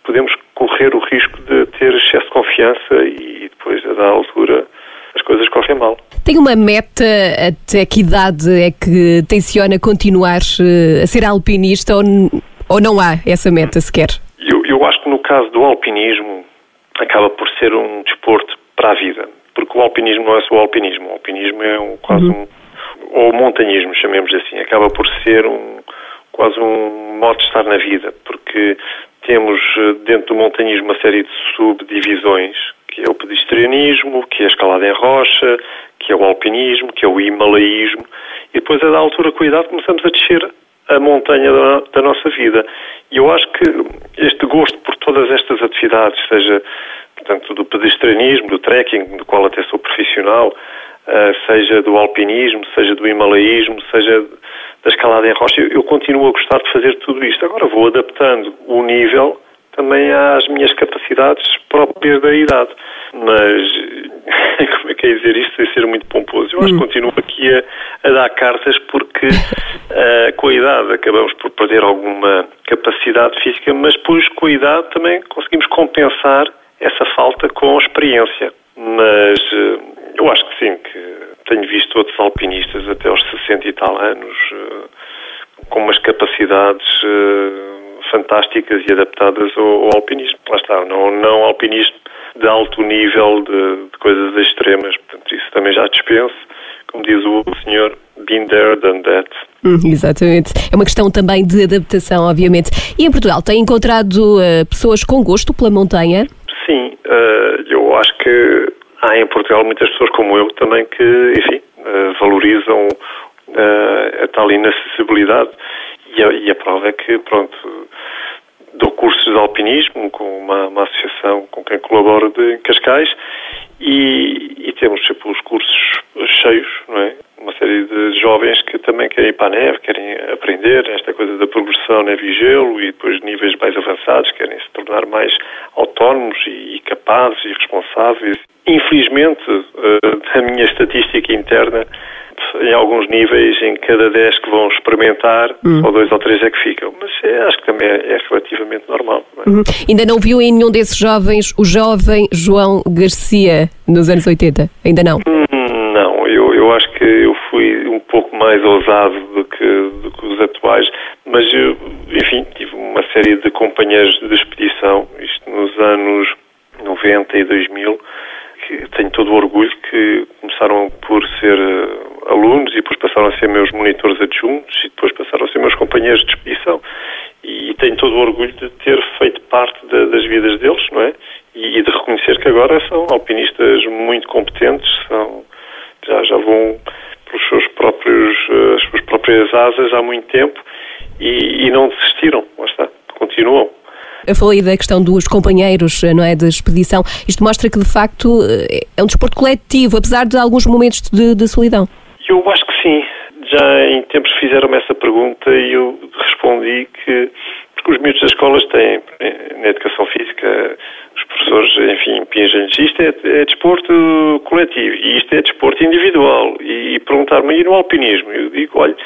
podemos correr o risco de ter excesso de confiança e depois, a da altura, as coisas correm mal. Tem uma meta até que idade é que tenciona continuar uh, a ser alpinista ou, ou não há essa meta sequer? Eu, eu acho que no caso do alpinismo acaba por ser um desporto para a vida, porque o alpinismo não é só o alpinismo, o alpinismo é um, quase uhum. um ou montanhismo, chamemos assim, acaba por ser um quase um modo de estar na vida, porque temos eh, dentro do montanhismo uma série de subdivisões, que é o pedestrianismo, que é a escalada em rocha, que é o alpinismo, que é o himalaísmo, e depois a da altura cuidado começamos a descer a montanha da, da, nossa vida. E eu acho que este gosto por todas estas atividades, seja portanto do pedestrianismo, do trekking, do qual até sou profissional, uh, seja do alpinismo, seja do himalaísmo, seja da escalada em rocha, eu, eu continuo a gostar de fazer tudo isto. Agora vou adaptando o nível também às minhas capacidades próprias da idade. Mas, como é que é dizer isto sem ser muito pomposo? Eu acho que hum. continuo aqui a, a dar cartas porque uh, com a idade acabamos por perder alguma capacidade física, mas depois com a idade também conseguimos compensar essa falta com experiência. Mas uh, eu acho que sim, que tenho visto outros alpinistas até aos 60 e tal anos uh, com umas capacidades fantásticas e adaptadas ao, ao, alpinismo. Lá está, não, não alpinismo de alto nível de, de coisas extremas. Portanto, isso também já dispenso. Como diz o senhor, been there, done that. Hum, exatamente. É uma questão também de adaptação, obviamente. E em Portugal, tem encontrado uh, pessoas com gosto pela montanha? Sim, uh, eu acho que há em Portugal muitas pessoas como eu também que, enfim, uh, valorizam a tal inacessibilidade. E a, e a prova é que, pronto, dou cursos de alpinismo com uma, uma associação com quem colaboro de, Cascais e, e, temos sempre os cursos cheios, não é? Uma série de jovens que também querem ir para a neve, querem aprender esta coisa da progressão neve e gelo e depois níveis mais avançados, querem se tornar mais autónomos e, capazes e responsáveis. Infelizmente, uh, a minha estatística interna em alguns níveis, em cada 10 que vão experimentar, uhum. só dois ou três é que ficam. Mas é, acho que também é, é relativamente normal. Não é? uhum. Ainda não viu em nenhum desses jovens o jovem João Garcia nos anos 80? Ainda não? Hum, não, eu, eu acho que eu fui um pouco mais ousado do que, do que os atuais, mas eu, enfim, tive uma série de companheiros de expedição, isto nos anos 90 e 2000, que tenho todo o orgulho que começaram por ser uh, alunos e depois passaram a ser meus monitores adjuntos e depois passaram a ser meus companheiros de expedição. E tenho todo o orgulho de ter feito parte das vidas deles, não é? E, e, de reconhecer que agora são alpinistas muito competentes, são, já, já vão pelos seus próprios, uh, as suas próprias asas há muito tempo e, e não desistiram, lá está, continuam. Eu falei da questão dos companheiros, não é, de expedição. Isto mostra que, de facto, é um desporto coletivo, apesar de alguns momentos de, de solidão. Eu acho que sim. Já em tempos fizeram-me essa pergunta e eu respondi que porque os miúdos das escolas têm, na educação física, os professores, enfim, pingem-lhes, isto é, é, desporto coletivo e isto é desporto individual. E, e perguntar-me, e no alpinismo? Eu digo, olha,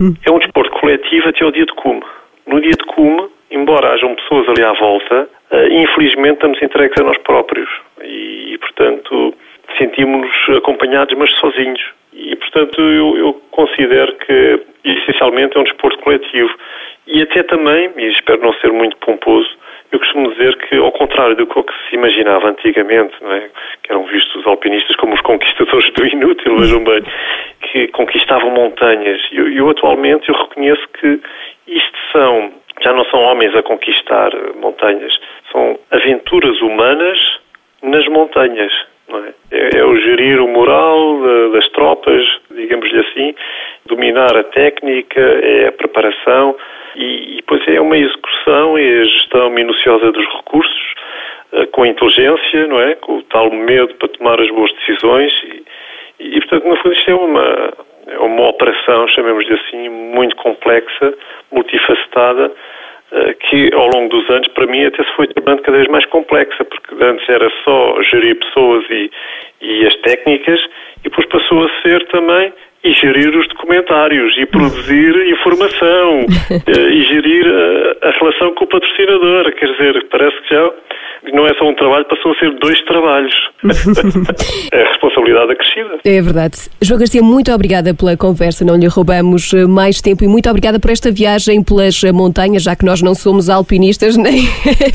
hum. é um desporto coletivo até ao dia de cume. No dia de cume, embora hajam pessoas ali à volta, uh, infelizmente estamos entregues a nós próprios e, portanto, sentimos-nos acompanhados, mas sozinhos. E, portanto, eu, eu, considero que, essencialmente, é um desporto coletivo. E até também, e espero não ser muito pomposo, eu costumo dizer que, ao contrário do que se imaginava antigamente, é? que eram vistos os alpinistas como os conquistadores do inútil, vejam bem, que conquistavam montanhas. Eu, eu, atualmente, eu reconheço que isto são já não são homens a conquistar montanhas, são aventuras humanas nas montanhas. É? é? É, o gerir o moral das tropas, digamos-lhe assim, dominar a técnica, é a preparação e, e depois é uma execução e a gestão minuciosa dos recursos, eh, com inteligência, não é? Com o tal medo para tomar as boas decisões e, e portanto, no fundo, isto é uma, uma operação, chamemos-lhe assim, muito complexa, multifacetada, eh, que ao longo dos anos, para mim, até se foi tornando cada vez mais complexa, porque antes era só gerir pessoas e, e as técnicas, e depois passou a ser também e gerir os documentários e produzir informação e gerir a, a, relação com o patrocinador. Quer dizer, parece que já não é só um trabalho, passou a ser dois trabalhos. é a responsabilidade acrescida. É verdade. João Garcia, muito obrigada pela conversa, não lhe roubamos eh, mais tempo e muito obrigada por esta viagem pelas montanhas, já que nós não somos alpinistas, nem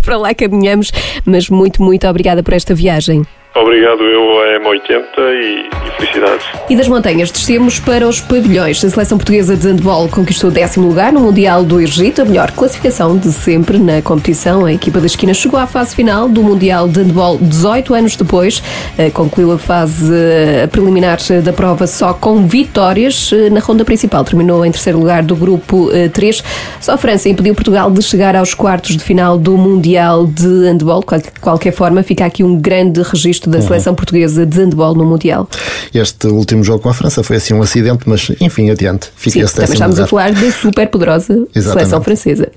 para lá caminhamos, mas muito, muito obrigada por esta viagem. Obrigado eu a M80 e, e, felicidades. E das montanhas descemos para os pavilhões. A seleção portuguesa de handball conquistou o décimo lugar no Mundial do Egito, a melhor classificação de sempre na competição. A equipa da esquina chegou à fase final do Mundial de handball 18 anos depois. Eh, concluiu a fase eh, preliminar da prova só com vitórias. Eh, na ronda principal terminou em terceiro lugar do grupo 3. Só a França impediu Portugal de chegar aos quartos de final do Mundial de handball. De qualquer forma, fica aqui um grande registro da seleção portuguesa de handball no Mundial. Este último jogo com a França foi assim um acidente, mas enfim, adiante. Fica Sim, também estamos lugar. a falar da super poderosa seleção francesa.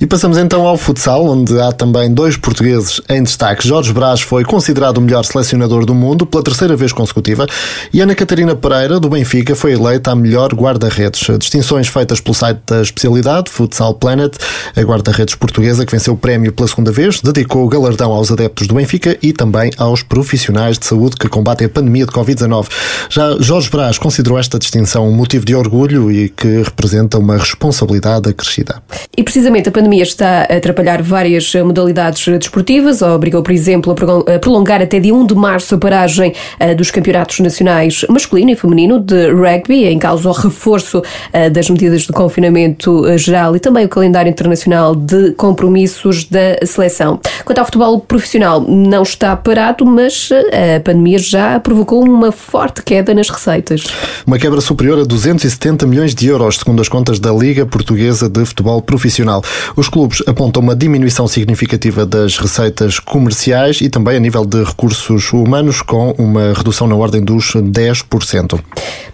E passamos então ao futsal, onde há também dois portugueses em destaque. Jorge Brás foi considerado o melhor selecionador do mundo pela terceira vez consecutiva e Ana Catarina Pereira, do Benfica, foi eleita a melhor guarda-redes. Distinções feitas pelo site da especialidade, Futsal Planet, a guarda-redes portuguesa que venceu o prémio pela segunda vez, dedicou o galardão aos adeptos do Benfica e também aos profissionais de saúde que combatem a pandemia de Covid-19. Já Jorge Brás considerou esta distinção um motivo de orgulho e que representa uma responsabilidade acrescida. E precisamente a pandemia pandemia está a atrapalhar várias modalidades desportivas, obrigou, por exemplo, a prolongar até dia 1 de março a paragem eh, dos campeonatos nacionais masculino e feminino de rugby, em causa o reforço eh, das medidas de confinamento eh, geral e também o calendário internacional de compromissos da seleção. Quanto ao futebol profissional, não está parado, mas a pandemia já provocou uma forte queda nas receitas. Uma quebra superior a 270 milhões de euros, segundo as contas da Liga Portuguesa de Futebol Profissional. Os clubes apontam uma diminuição significativa das receitas comerciais e também a nível de recursos humanos, com uma redução na ordem dos 10%.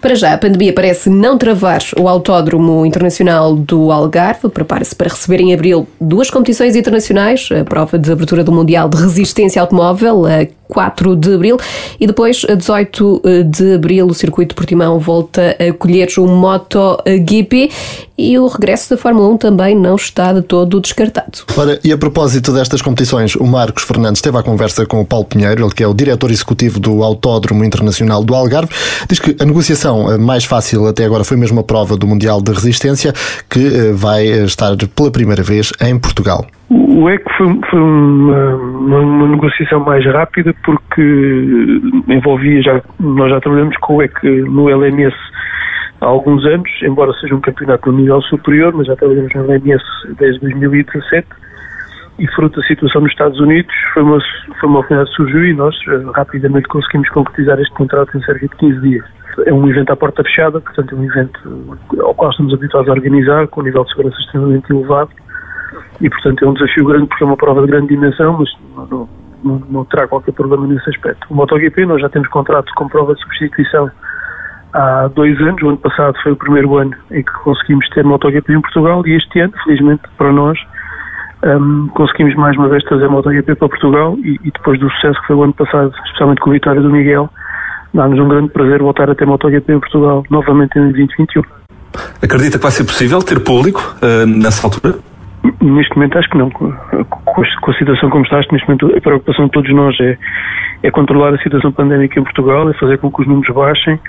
Para já, a pandemia parece não travar o Autódromo Internacional do Algarve. Prepara-se para receber em abril duas competições internacionais, a prova de abertura do Mundial de Resistência Automóvel, a 4 de abril e depois, a 18 de abril, o circuito de Portimão volta a colher o MotoGP e o regresso da Fórmula 1 também não está de todo descartado. Ora, e a propósito destas competições, o Marcos Fernandes teve a conversa com o Paulo Pinheiro, ele que é o diretor executivo do Autódromo Internacional do Algarve, diz que a negociação mais fácil até agora foi mesmo a prova do Mundial de Resistência, que eh, vai estar pela primeira vez em Portugal. O EC foi, foi uma, uma, uma, negociação mais rápida porque envolvia já, nós já trabalhamos com o EC no LMS há alguns anos, embora seja um campeonato no nível superior, mas já trabalhamos no LMS desde 2017 e fruto da situação nos Estados Unidos foi uma, foi uma oportunidade que surgiu e nós eh, rapidamente conseguimos concretizar este contrato em cerca de 15 dias. É um evento à porta fechada, portanto é um evento ao qual estamos habituados a organizar, com um nível de segurança extremamente elevado e portanto é um desafio grande porque é uma prova de grande dimensão, mas não, não, não terá qualquer problema nesse aspecto. O MotoGP nós já temos contrato com prova de substituição há dois anos. O ano passado foi o primeiro ano em que conseguimos ter MotoGP em Portugal e este ano, felizmente para nós, um, conseguimos mais uma vez trazer MotoGP para Portugal e, e, depois do sucesso que foi o ano passado, especialmente com a vitória do Miguel, dá-nos um grande prazer voltar a ter MotoGP em Portugal novamente em 2021. Acredita que vai ser possível ter público uh, nessa altura? Neste momento acho que não. Com a, situação como está, neste momento a preocupação de todos nós é, é controlar a situação pandémica em Portugal, é fazer com que os números baixem,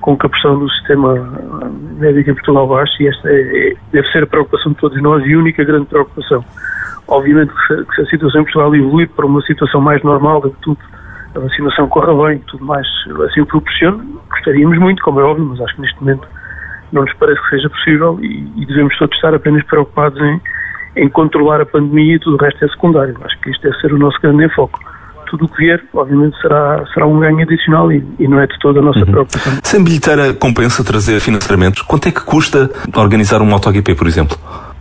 com que a pressão do sistema médico em Portugal baixe e esta é, é, deve ser a preocupação de todos nós e a única grande preocupação. Obviamente que se, a situação em Portugal evoluir para uma situação mais normal, de tudo, a vacinação corra bem, tudo mais assim o proporciona, gostaríamos muito, como é óbvio, mas acho que neste momento não nos parece que seja possível e, e devemos todos estar apenas preocupados em, em controlar a pandemia e tudo o resto é secundário. Acho que isto deve ser o nosso grande enfoque tudo o que vier, obviamente, será, será um ganho adicional e, e não é de toda a nossa uhum. preocupação. Sem bilheteira compensa trazer financiamentos? Quanto é que custa organizar um MotoGP, por exemplo?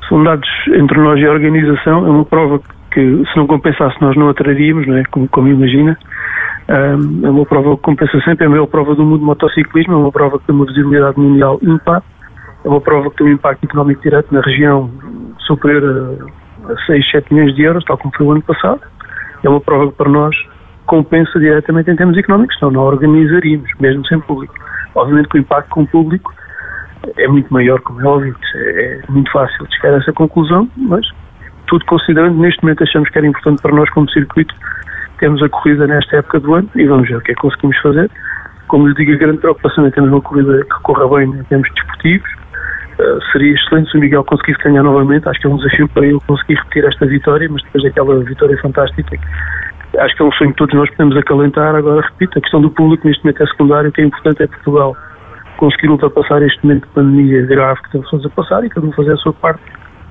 São dados entre nós e a organização, é uma prova que se não compensasse nós não a traríamos, não é? como, como imagina. Um, é uma prova que compensa sempre, é a maior prova do mundo de motociclismo, é uma prova que tem uma visibilidade mundial ímpar, é uma prova que tem um impacto económico direto na região superior a, a 6, 7 milhões de euros, tal como foi o ano passado é uma prova que para nós compensa diretamente em termos económicos, senão não organizaríamos, mesmo sem público. Obviamente que o impacto com o público é muito maior, como é óbvio, é, é muito fácil chegar a essa conclusão, mas tudo considerando, neste momento achamos que era importante para nós como circuito temos a corrida nesta época do ano e vamos ver o que é que conseguimos fazer. Como lhe digo, a grande preocupação é termos uma corrida que corra bem em termos desportivos. Uh, seria excelente se o Miguel conseguisse ganhar novamente. Acho que é um desafio para ele conseguir repetir esta vitória, mas depois daquela vitória fantástica, acho que é um sonho que todos nós podemos acalentar. Agora, repito, a questão do público neste momento é secundário. O que é importante é Portugal conseguir ultrapassar este momento de pandemia grave que estamos a passar e cada um fazer a sua parte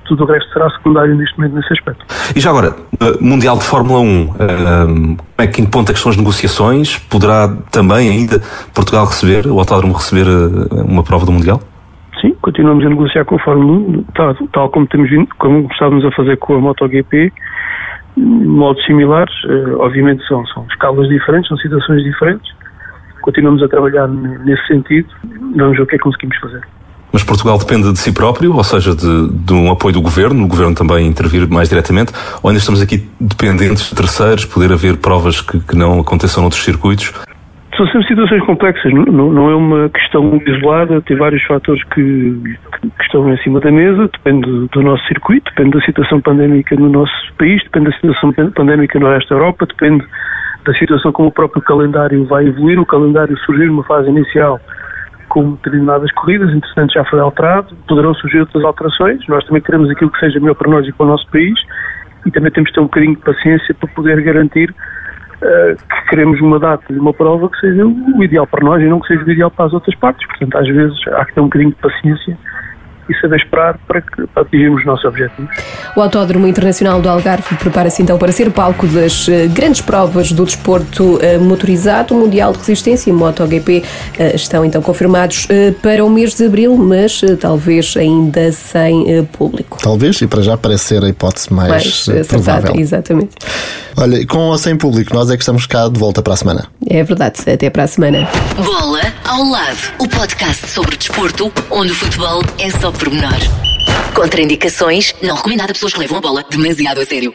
tudo o resto será secundário neste momento nesse aspecto. E já agora, uh, Mundial de Fórmula 1, uh, como é que ponto é que são as negociações? Poderá também ainda Portugal receber, o Autódromo receber uh, uma prova do Mundial? Sim, continuamos a negociar 1, tal, tal como temos como estávamos a fazer com a MotoGP, modos similares, obviamente são, são escalas diferentes, são situações diferentes, continuamos a trabalhar nesse sentido, vamos ver o que é que conseguimos fazer. Mas Portugal depende de si próprio, ou seja, de, de um apoio do governo, o governo também intervir mais diretamente, ou ainda estamos aqui dependentes de terceiros, poder haver provas que, que não aconteçam noutros circuitos? São sempre situações complexas, não, não, é uma questão isolada, tem vários fatores que, que, estão em cima da mesa, depende do, nosso circuito, depende da situação pandémica no nosso país, depende da situação pandémica no resto da Europa, depende da situação como o próprio calendário vai evoluir, o calendário surgiu numa fase inicial com determinadas corridas, entretanto já foi alterado, poderão surgir outras alterações, nós também queremos aquilo que seja melhor para nós e para o nosso país e também temos de ter um bocadinho de paciência para poder garantir uh, que queremos uma data e uma prova que seja o ideal para nós e não que seja o ideal para as outras partes, portanto às vezes há que ter um bocadinho de paciência e saber esperar para, que, para atingirmos os nossos objetivos. O Autódromo Internacional do Algarve prepara-se então para ser palco das eh, grandes provas do desporto eh, motorizado. O Mundial de Resistência e MotoGP eh, estão então confirmados para o mês de abril, mas talvez ainda sem público. Talvez, e para já parece ser a hipótese mais, mais provável. Exatamente. Olha, com ou sem público, nós é que estamos cá de volta para a semana. É verdade, até para a semana. Bola ao lado, o podcast sobre desporto, onde o futebol é só pormenor. Contraindicações, não recomendado a pessoas que levam a bola demasiado a sério.